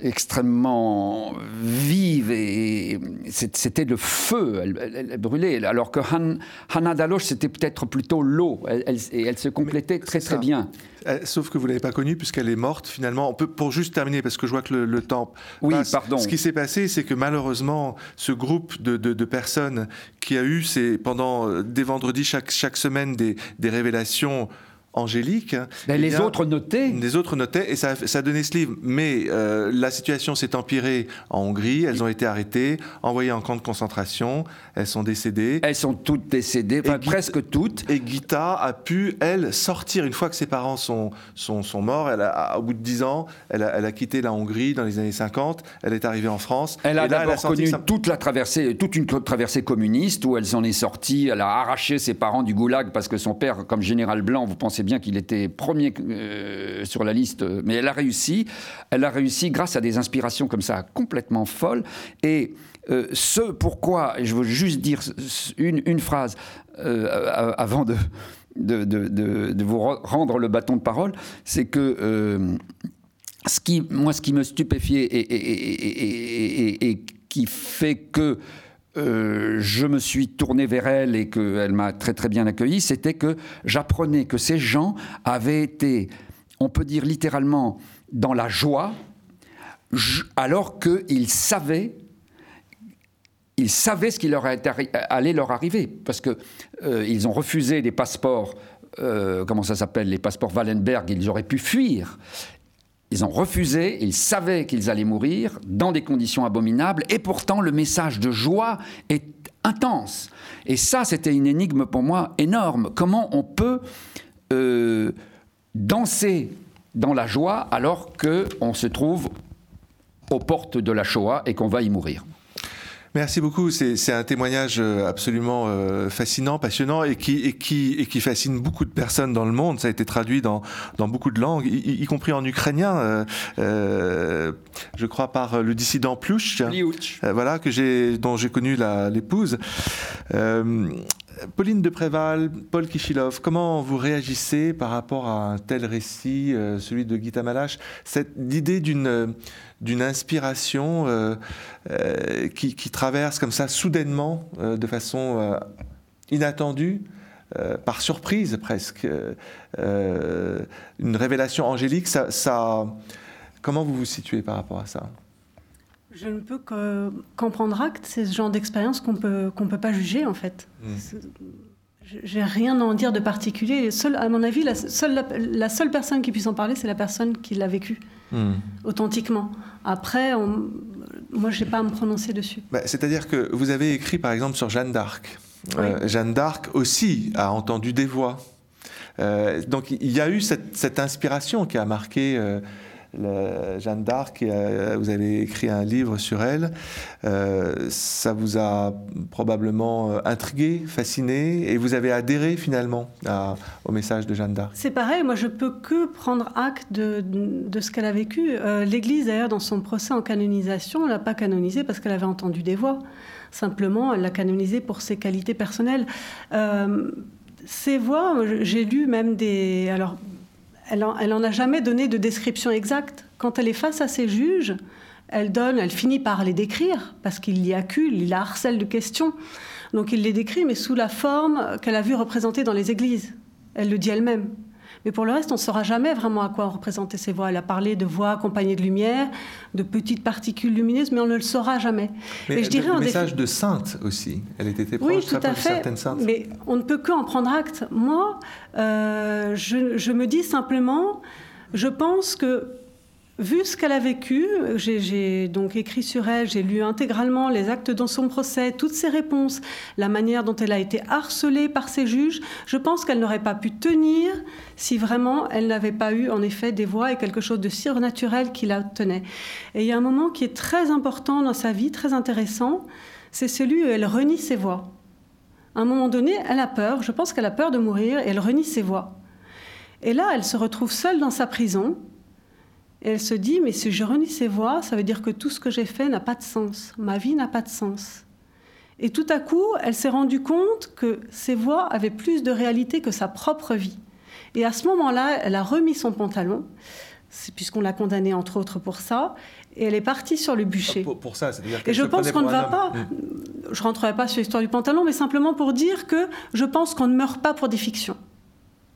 Speaker 4: extrêmement vive et c'était le feu, elle, brûlait. Alors que Han, Hannah Daloche, c'était peut-être plutôt l'eau et elle se complétait très très bien.
Speaker 1: Euh, sauf que vous ne l'avez pas connue puisqu'elle est morte finalement. On peut, pour juste terminer, parce que je vois que le, temps
Speaker 4: oui, pardon.
Speaker 1: Ce qui s'est passé, c'est que malheureusement, ce groupe de, de, personnes qui a eu ces, pendant euh, des vendredis chaque, chaque semaine des, des révélations angélique.
Speaker 4: Ben, les autres notaient.
Speaker 1: Les autres notaient et ça, ça a donné ce livre. Mais euh, la situation s'est empirée en Hongrie. Elles ont été arrêtées, envoyées en camp de concentration. Elles sont décédées.
Speaker 4: Elles sont toutes décédées, presque toutes.
Speaker 1: Et Gita a pu, elle, sortir une fois que ses parents sont, sont, sont morts. Elle a, au bout de dix ans, elle a, elle a, quitté la Hongrie dans les années 50. Elle est arrivée en France.
Speaker 4: Elle a d'abord connu toute la traversée, toute une traversée communiste où elle s'en est sortie. Elle a arraché ses parents du goulag parce que son père, comme général blanc, vous pensez bien qu'il était premier euh, sur la liste, mais elle a réussi. Elle a réussi grâce à des inspirations comme ça, complètement folles. Et euh, ce pourquoi, je veux juste dire une, phrase euh, avant de, vous rendre le bâton de parole, c'est que ce qui, moi, ce qui me stupéfiait et, et, et qui fait que euh, je me suis tourné vers elle et qu'elle m'a très très bien accueilli, c'était que j'apprenais que ces gens avaient été, on peut dire littéralement, dans la joie, alors qu'ils savaient ils savaient ce qui leur allait leur arriver, parce qu'ils euh, ont refusé des passeports, euh, comment ça s'appelle, les passeports Wallenberg, ils auraient pu fuir. Ils ont refusé, ils savaient qu'ils allaient mourir dans des conditions abominables, et pourtant le message de joie est intense. Et ça, c'était une énigme pour moi énorme. Comment on peut euh, danser dans la joie alors qu'on se trouve aux portes de la Shoah et qu'on va y mourir?
Speaker 1: Merci beaucoup. C'est un témoignage euh, absolument euh, fascinant, passionnant et qui, et, qui, et qui fascine beaucoup de personnes dans le monde. Ça a été traduit dans, dans beaucoup de langues, y, compris en ukrainien, euh, je crois par le dissident Plouch, voilà, que dont j'ai connu l'épouse. Pauline de Préval, Paul Kichilov, comment vous réagissez par rapport à un tel récit, euh, celui de Gita Malache, cette idée d'une d'une inspiration qui, qui, traverse comme ça soudainement, de façon inattendue, par surprise presque, une révélation angélique, ça, comment vous vous situez par rapport à ça?
Speaker 2: Je ne peux qu'en prendre acte. C'est ce genre d'expérience qu'on peut qu'on peut pas juger en fait. Hmm. J'ai rien à en dire de particulier. Seul, à mon avis, la seule, la, seule personne qui puisse en parler, c'est la personne qui l'a vécu hmm. authentiquement. Après, on, moi, je n'ai pas à me prononcer dessus.
Speaker 1: Bah, c'est-à-dire que vous avez écrit, par exemple, sur Jeanne d'Arc. Euh, Jeanne d'Arc aussi a entendu des voix. Euh, donc il y a eu cette, cette inspiration qui a marqué euh, Jeanne d'Arc, euh, vous avez écrit un livre sur elle. Euh, ça vous a probablement euh, intrigué, fasciné, et vous avez adhéré finalement au message de Jeanne d'Arc.
Speaker 2: C'est pareil, moi je peux que prendre acte de, ce qu'elle a vécu. L'Église, d'ailleurs, dans son procès en canonisation, ne l'a pas canonisée parce qu'elle avait entendu des voix. Simplement, elle l'a canonisée pour ses qualités personnelles. ces voix, j'ai lu même des. Alors, elle n'en a jamais donné de description exacte. Quand elle est face à ses juges, elle donne, elle finit par les décrire parce qu'il y accule, il la harcèle de questions. Donc il les décrit, mais sous la forme qu'elle a vu représentée dans les églises. Elle le dit elle-même. Mais pour le reste, on ne saura jamais vraiment à quoi représenter ces voix. Elle a parlé de voix accompagnées de lumière, de petites particules lumineuses, mais on ne le saura jamais.
Speaker 1: Mais je dirais le, message de sainte aussi. Elle était proche
Speaker 2: oui, tout à fait. certaines saintes. Mais on ne peut que en prendre acte. Moi, euh, je, je me dis simplement, je pense que Vu ce qu'elle a vécu, j'ai donc écrit sur elle, j'ai lu intégralement les actes dans son procès, toutes ses réponses, la manière dont elle a été harcelée par ses juges. Je pense qu'elle n'aurait pas pu tenir si vraiment elle n'avait pas eu en effet des voix et quelque chose de surnaturel qui la tenait. Et il y a un moment qui est très important dans sa vie, très intéressant, c'est celui où elle renie ses voix. À un moment donné, elle a peur, je pense qu'elle a peur de mourir et elle renie ses voix. Et là, elle se retrouve seule dans sa prison et elle se dit, mais si je renie ces voix, ça veut dire que tout ce que j'ai fait n'a pas de sens, ma vie n'a pas de sens. Et tout à coup, elle s'est rendue compte que ces voix avaient plus de réalité que sa propre vie. Et à ce moment-là, elle a remis son pantalon, puisqu'on l'a condamnée entre autres pour ça, et elle est partie sur le bûcher.
Speaker 1: Pour, ça, c'est-à-dire
Speaker 2: Et je pense qu'on ne va pas. Hmm. Je rentrerai pas sur l'histoire du pantalon, mais simplement pour dire que je pense qu'on ne meurt pas pour des fictions.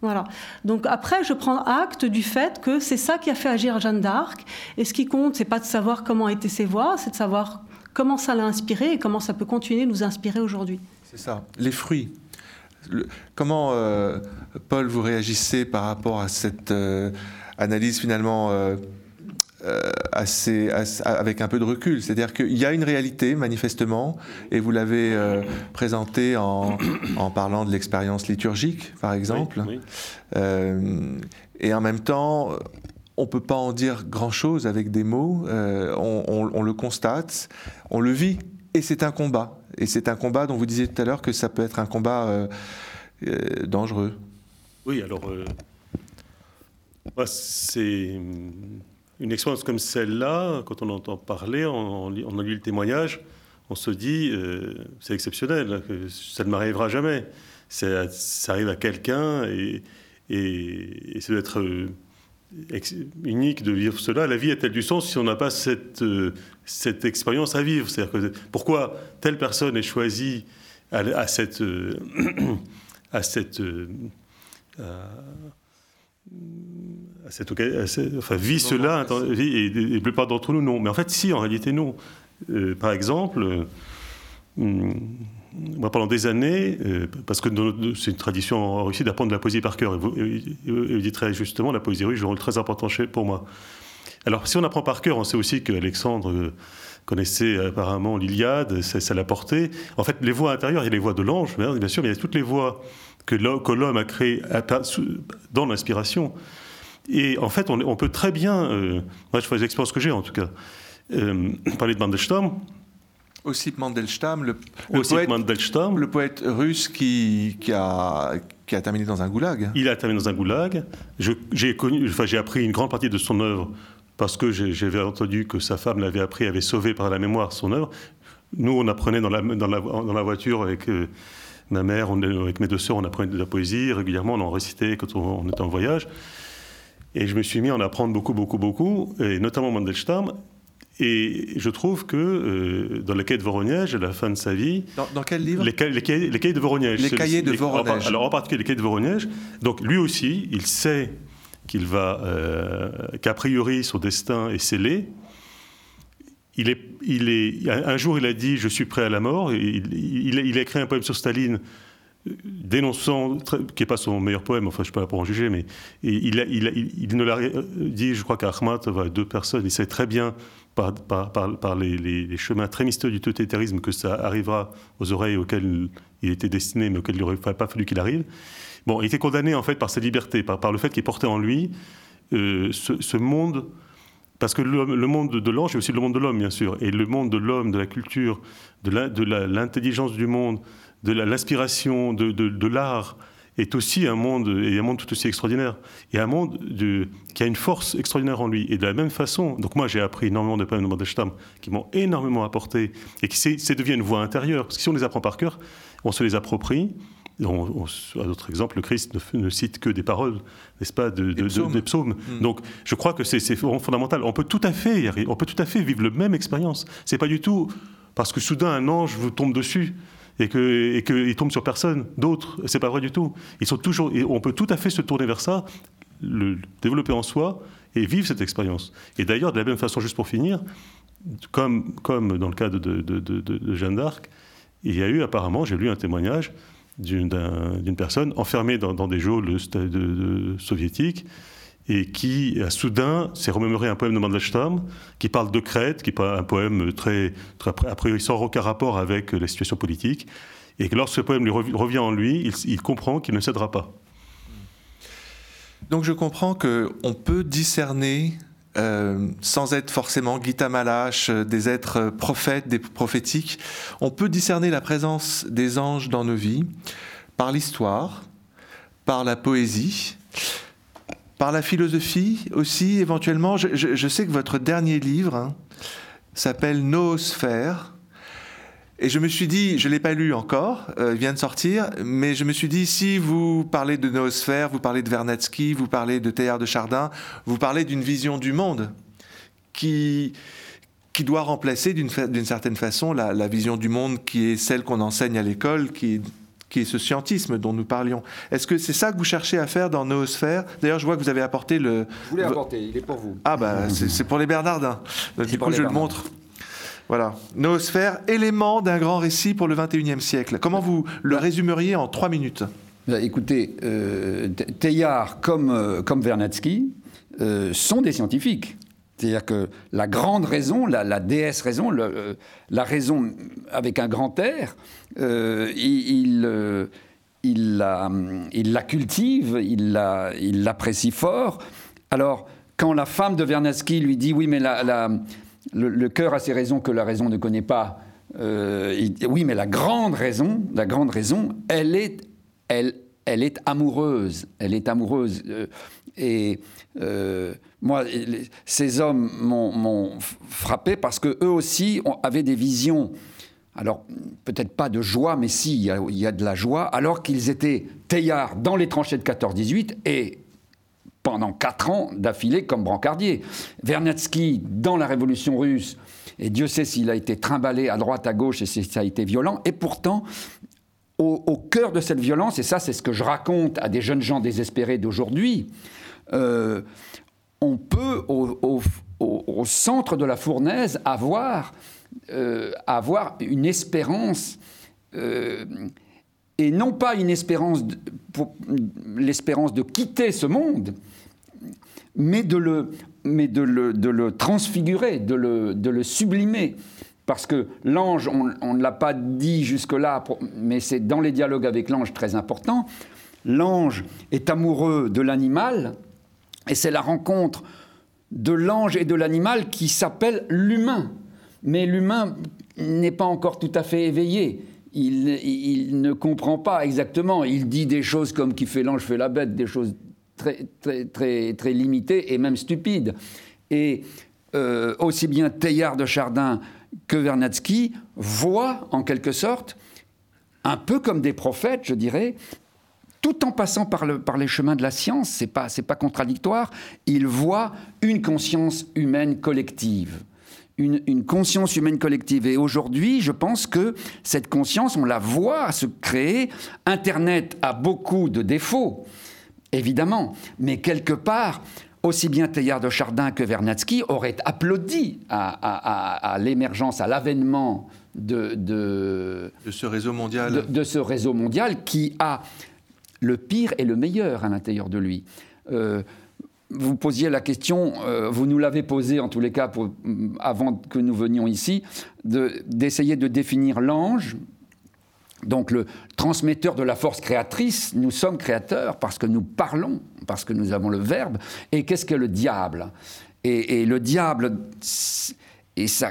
Speaker 2: Voilà. Donc après, je prends acte du fait que c'est ça qui a fait agir Jeanne d'Arc. Et ce qui compte, c'est pas de savoir comment étaient ses voix, c'est de savoir comment ça l'a inspiré et comment ça peut continuer de nous inspirer aujourd'hui.
Speaker 1: C'est ça. Les fruits. comment, euh, Paul, vous réagissez par rapport à cette euh, analyse finalement euh, euh, assez, avec un peu de recul. C'est-à-dire qu'il y a une réalité, manifestement, et vous l'avez euh, présenté en, en, parlant de l'expérience liturgique, par exemple. Euh, et en même temps, on ne peut pas en dire grand-chose avec des mots. On, on, le constate, on le vit, et c'est un combat. Et c'est un combat dont vous disiez tout à l'heure que ça peut être un combat dangereux.
Speaker 3: Oui, alors... c'est une expérience comme celle-là, quand on entend parler, on, on, a lu le témoignage, on se dit, euh, c'est exceptionnel, ça ne m'arrivera jamais. Ça, arrive à quelqu'un et, et, être euh, unique de vivre cela. La vie a-t-elle du sens si on n'a pas cette, euh, expérience à vivre? C'est-à-dire que pourquoi telle personne est choisie à, cette... à cette cette occasion, enfin, vit cela, et, la plupart d'entre nous, non. Mais en fait, si, en réalité, non. Euh, par exemple, euh, moi, pendant des années, euh, parce que c'est une tradition en Russie d'apprendre la poésie par cœur, et vous, dites très justement, la poésie russe joue un rôle très important pour moi. Alors, si on apprend par cœur, on sait aussi qu'Alexandre connaissait apparemment l'Iliade, ça, ça l'a porté. En fait, les voix intérieures, il y a les voix de l'ange, bien sûr, mais il y a toutes les voix que l'homme a créées dans l'inspiration. Et en fait, on, peut très bien, euh, moi je fais l'expérience que j'ai en tout cas, euh, parler de Mandelstam.
Speaker 1: Aussi Mandelstam, le,
Speaker 3: poète, Mandelstam.
Speaker 1: le poète russe qui, qui, a, qui a terminé dans un goulag.
Speaker 3: Il a terminé dans un goulag. J'ai enfin, appris une grande partie de son œuvre parce que j'avais entendu que sa femme l'avait appris, avait sauvé par la mémoire son œuvre. Nous, on apprenait dans la, dans la, dans la voiture avec... Euh, Ma mère, avec mes deux sœurs, on apprenait de la poésie régulièrement, on en récitait quand on, était en voyage. Et je me suis mis à en apprendre beaucoup, beaucoup, beaucoup, et notamment Mandelstam. Et je trouve que euh, dans les cahiers de Voronège, à la fin de sa vie.
Speaker 1: Dans, quel livre?
Speaker 3: les, cahiers, de Voronège.
Speaker 1: Les cahiers de Voronège.
Speaker 3: Alors en particulier les cahiers de Voronège. Donc lui aussi, il sait qu'il va, euh, qu'a priori son destin est scellé. Il est, un jour, il a dit Je suis prêt à la mort. Il, a écrit un poème sur Staline euh, dénonçant, qui n'est pas son meilleur poème, enfin je ne suis pas là pour en juger, mais il, ne l'a dit, je crois qu'à deux personnes, il sait très bien par, les, chemins très mystérieux du totalitarisme que ça arrivera aux oreilles auxquelles il était destiné, mais auxquelles il n'aurait pas fallu qu'il arrive. Bon, il était condamné en fait par sa liberté, par, par le fait qu'il portait en lui euh, ce, monde, parce que le, monde de l'ange est aussi le monde de l'homme, bien sûr, et le monde de l'homme, de la culture, de l'intelligence du monde, de l'inspiration, de, l'art, est aussi un monde, et un monde tout aussi extraordinaire, et un monde de, qui a une force extraordinaire en lui. Et de la même façon, donc moi j'ai appris énormément de poèmes de Mandelstam qui m'ont énormément apporté, et qui c'est devient une voix intérieure, parce que si on les apprend par cœur, on se les approprie, à d'autres exemples, le Christ ne, cite que des paroles, n'est-ce pas, de, des psaumes. Hmm. Donc, je crois que c'est fondamental. On peut tout à fait, on peut tout à fait vivre la même expérience. C'est pas du tout parce que soudain un ange vous tombe dessus et que et qu'il tombe sur personne d'autre. C'est pas vrai du tout. Ils sont toujours. Et on peut tout à fait se tourner vers ça, le développer en soi et vivre cette expérience. Et d'ailleurs, de la même façon, juste pour finir, comme comme dans le cas de, de Jeanne d'Arc, il y a eu apparemment, j'ai lu un témoignage d'une personne enfermée dans, des geôles soviétiques et qui, a soudain, s'est remémoré un poème de Mandelstam qui parle de Crète, qui est un poème très, très, a priori sans aucun rapport avec la situation politique, et que lorsque ce poème lui revient en lui, il, il comprend qu'il ne cédera pas.
Speaker 1: Donc je comprends qu'on peut discerner euh, sans être forcément Gita Malache, euh, des êtres euh, prophètes, des prophétiques, on peut discerner la présence des anges dans nos vies par l'histoire, par la poésie, par la philosophie aussi, éventuellement. Je, sais que votre dernier livre hein, s'appelle Noosphère. Et je me suis dit, je ne l'ai pas lu encore, euh, il vient de sortir, mais je me suis dit, si vous parlez de noosphère, vous parlez de Vernadsky, vous parlez de Théard de Chardin, vous parlez d'une vision du monde qui, qui doit remplacer d'une certaine façon la, vision du monde qui est celle qu'on enseigne à l'école, qui, qui est ce scientisme dont nous parlions. Est-ce que c'est ça que vous cherchez à faire dans Noosphère? D'ailleurs, je vois que vous avez apporté le...
Speaker 4: Je voulais apporter, il est pour vous.
Speaker 1: Ah bah, c'est pour les Bernardins. Du coup, je le montre. Voilà. Noosphère, élément d'un grand récit pour le XXIe siècle. Comment vous le résumeriez en trois minutes?
Speaker 4: Bah, Écoutez, euh, Teilhard comme, euh, comme Vernadsky euh, sont des scientifiques. C'est-à-dire que la grande raison, la, déesse raison, la raison avec un grand R, il, il, la, il, la, cultive, il l'apprécie il fort. Alors, quand la femme de Vernadsky lui dit oui, mais la, le, cœur a ses raisons que la raison ne connaît pas. Euh, oui, mais la grande raison, la grande raison, elle est, elle, elle est amoureuse. Elle est amoureuse. Euh, et euh, moi, ces hommes m'ont frappé parce que eux aussi avaient des visions. Alors, peut-être pas de joie, mais si, il y a, de la joie, alors qu'ils étaient teillards dans les tranchées de 14-18 et pendant quatre ans d'affilée comme brancardier. Vernadsky, dans la Révolution russe, et Dieu sait s'il a été trimballé à droite, à gauche, et ça a été violent, et pourtant, au, cœur de cette violence, et ça c'est ce que je raconte à des jeunes gens désespérés d'aujourd'hui, euh, on peut, au, centre de la fournaise, avoir, euh, avoir une espérance euh, et non pas une espérance, l'espérance de quitter ce monde, mais de le, transfigurer, de le sublimer. Parce que l'ange, on ne l'a pas dit jusque-là, mais c'est dans les dialogues avec l'ange très important. L'ange est amoureux de l'animal, et c'est la rencontre de l'ange et de l'animal qui s'appelle l'humain. Mais l'humain n'est pas encore tout à fait éveillé il, ne comprend pas exactement. Il dit des choses comme qui fait l'ange fait la bête, des choses très, très, très, très limitées et même stupides. Et euh, aussi bien Teilhard de Chardin que Vernadsky voient en quelque sorte un peu comme des prophètes, je dirais, tout en passant par, le, par les chemins de la science, c'est pas, pas contradictoire, ils voient une conscience humaine collective. Une, une, conscience humaine collective. Et aujourd'hui, je pense que cette conscience, on la voit se créer. Internet a beaucoup de défauts, évidemment, mais quelque part, aussi bien Teilhard de Chardin que Vernadsky auraient applaudi à, à, à, l'émergence, à l'avènement de, de,
Speaker 1: de, ce réseau mondial. De,
Speaker 4: de, ce réseau mondial qui a le pire et le meilleur à l'intérieur de lui. Euh, vous posiez la question, euh, vous nous l'avez posée en tous les cas pour, avant que nous venions ici, d'essayer de, définir l'ange, donc le transmetteur de la force créatrice, nous sommes créateurs parce que nous parlons, parce que nous avons le verbe. Et qu'est-ce que le diable? Et, le diable, et ça,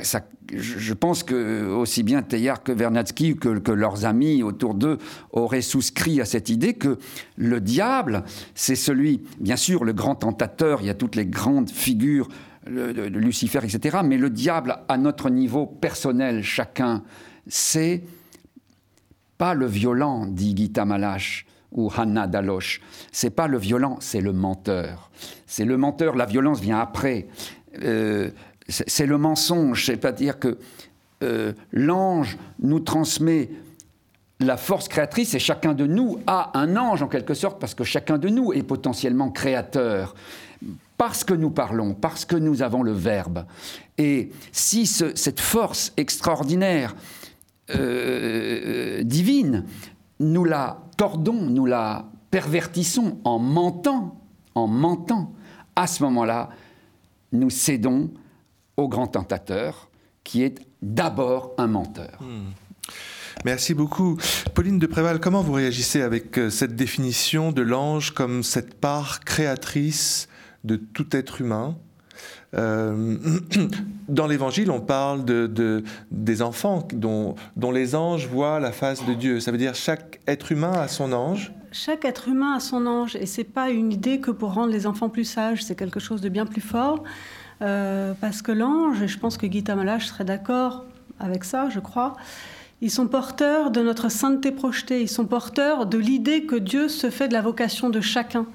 Speaker 4: je pense que aussi bien Teilhard que Vernadsky que, leurs amis autour d'eux auraient souscrit à cette idée que le diable, c'est celui, bien sûr, le grand tentateur, il y a toutes les grandes figures de Lucifer, etc. Mais le diable, à notre niveau personnel, chacun, c'est pas le violent, dit Gita Malash ou Hanna Dalosh. C'est pas le violent, c'est le menteur. C'est le menteur, la violence vient après. Euh, c'est le mensonge, c'est-à-dire que euh, l'ange nous transmet la force créatrice et chacun de nous a un ange en quelque sorte parce que chacun de nous est potentiellement créateur parce que nous parlons, parce que nous avons le verbe. Et si ce, cette force extraordinaire euh, divine, nous la tordons, nous la pervertissons en mentant, en mentant, à ce moment-là, nous cédons au grand tentateur, qui est d'abord un menteur.
Speaker 1: Hmm. Merci beaucoup. Pauline de Préval, comment vous réagissez avec euh, cette définition de l'ange comme cette part créatrice de tout être humain euh, dans l'Évangile, on parle de, de, des enfants dont, dont les anges voient la face de Dieu. Ça veut dire chaque être humain a son ange
Speaker 2: chaque être humain a son ange, et c'est pas une idée que pour rendre les enfants plus sages, c'est quelque chose de bien plus fort. Euh, parce que l'ange, et je pense que Guy Tamalache serait d'accord avec ça, je crois, ils sont porteurs de notre sainteté projetée, ils sont porteurs de l'idée que Dieu se fait de la vocation de chacun,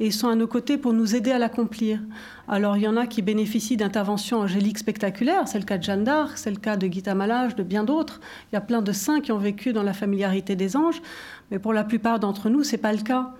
Speaker 2: et ils sont à nos côtés pour nous aider à l'accomplir. Alors il y en a qui bénéficient d'interventions angéliques spectaculaires, c'est le cas de Jeanne d'Arc, c'est le cas de Guy Tamalache, de bien d'autres. Il y a plein de saints qui ont vécu dans la familiarité des anges, mais pour la plupart d'entre nous, c'est pas le cas.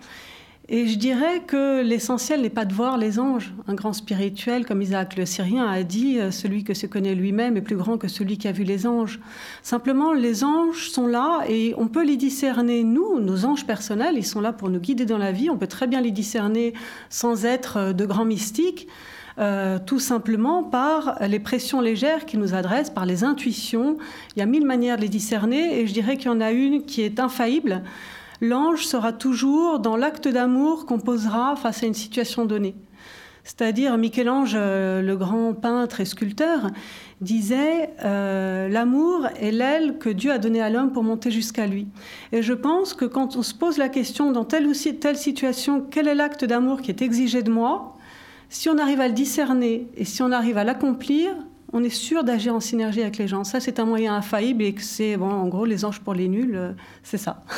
Speaker 2: Et je dirais que l'essentiel n'est pas de voir les anges. Un grand spirituel, comme Isaac le Syrien a dit, euh, celui que se connaît lui-même est plus grand que celui qui a vu les anges. Simplement, les anges sont là et on peut les discerner. Nous, nos anges personnels, ils sont là pour nous guider dans la vie. On peut très bien les discerner sans être euh, de grands mystiques. Euh, tout simplement par les pressions légères qu'ils nous adressent, par les intuitions. Il y a mille manières de les discerner et je dirais qu'il y en a une qui est infaillible l'ange sera toujours dans l'acte d'amour qu'on posera face à une situation donnée. C'est-à-dire, Michel-Ange, euh, le grand peintre et sculpteur, disait euh, L'amour est l'aile que Dieu a donnée à l'homme pour monter jusqu'à lui. Et je pense que quand on se pose la question dans telle ou telle situation, quel est l'acte d'amour qui est exigé de moi Si on arrive à le discerner et si on arrive à l'accomplir, on est sûr d'agir en synergie avec les gens. Ça, c'est un moyen infaillible et que c'est, bon, en gros, les anges pour les nuls, euh, c'est ça.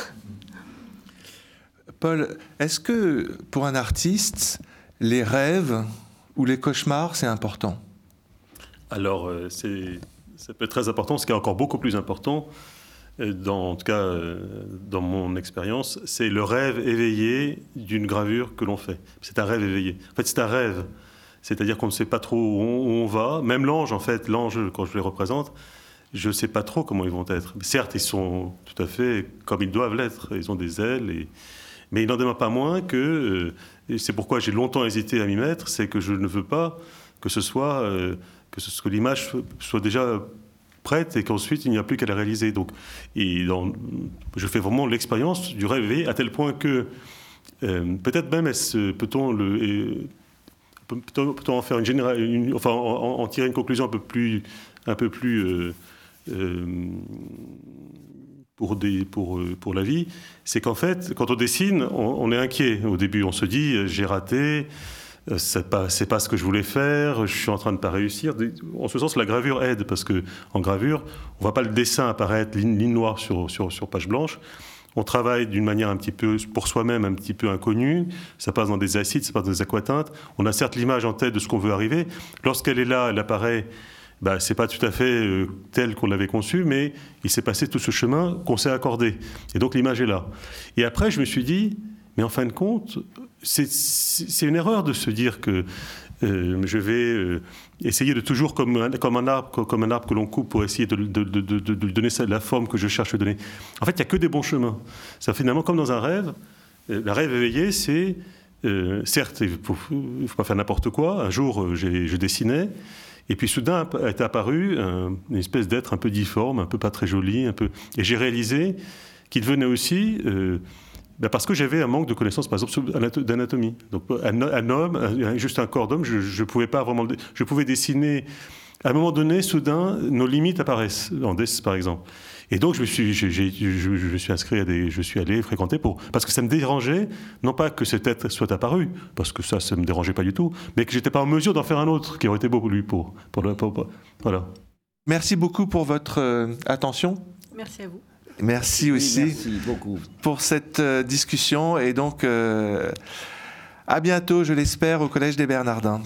Speaker 1: Paul, est-ce que pour un artiste, les rêves ou les cauchemars, c'est important?
Speaker 3: Alors, euh, ça peut être très important. Ce qui est encore beaucoup plus important, euh, en tout cas euh, dans mon expérience, c'est le rêve éveillé d'une gravure que l'on fait. C'est un rêve éveillé. En fait, c'est un rêve. C'est-à-dire qu'on ne sait pas trop où on va. Même l'ange, en fait, l'ange, quand je les représente, je ne sais pas trop comment ils vont être. Certes, ils sont tout à fait comme ils doivent l'être. Ils ont des ailes et mais il n'en demeure pas moins que, euh, et c'est pourquoi j'ai longtemps hésité à m'y mettre, c'est que je ne veux pas que ce soit, euh, que, l'image soit déjà prête et qu'ensuite il n'y a plus qu'à la réaliser. Donc, je fais vraiment l'expérience du rêve à tel point que euh, peut-être même peut-on peut-on en faire une, général, une enfin en, en, tirer une conclusion un peu plus un peu plus pour, des, pour, euh, pour la vie, c'est qu'en fait, quand on dessine, on, est inquiet. Au début, on se dit, euh, j'ai raté, euh, c'est pas, c'est pas ce que je voulais faire, je suis en train de pas réussir. En ce sens, la gravure aide parce que en gravure, on voit pas le dessin apparaître ligne, ligne noire sur, sur, sur page blanche. On travaille d'une manière un petit peu, pour soi-même, un petit peu inconnue. Ça passe dans des acides, ça passe dans des aquatintes. On a certes l'image en tête de ce qu'on veut arriver. Lorsqu'elle est là, elle apparaît. Bah, c'est pas tout à fait euh, tel qu'on l'avait conçu, mais il s'est passé tout ce chemin qu'on s'est accordé. Et donc l'image est là. Et après, je me suis dit, mais en fin de compte, c'est une erreur de se dire que euh, je vais euh, essayer de toujours, comme un, arbre, comme un arbre que l'on coupe pour essayer de, de, donner la forme que je cherche à donner. En fait, il n'y a que des bons chemins. Ça finalement comme dans un rêve. Euh, la rêve éveillé, c'est certes, il ne faut, pas faire n'importe quoi. Un jour, je dessinais. Et puis soudain est apparu une espèce d'être un peu difforme, un peu pas très joli, un peu. Et j'ai réalisé qu'il venait aussi ben parce que j'avais un manque de connaissances, par exemple, d'anatomie. Donc, un, homme, juste un corps d'homme, je, je pouvais pas vraiment. Je pouvais dessiner. À un moment donné, soudain, nos limites apparaissent, en DES par exemple. Et donc, je me suis, je, je, suis inscrit à des, je suis allé fréquenter pour, parce que ça me dérangeait, non pas que cet être soit apparu, parce que ça, ça me dérangeait pas du tout, mais que j'étais pas en mesure d'en faire un autre qui aurait été beau pour lui, pour, pour, pour voilà.
Speaker 1: Merci beaucoup pour votre euh, attention.
Speaker 2: Merci à vous.
Speaker 1: Merci aussi
Speaker 4: merci beaucoup.
Speaker 1: pour cette euh, discussion et donc euh, à bientôt, je l'espère, au Collège des Bernardins.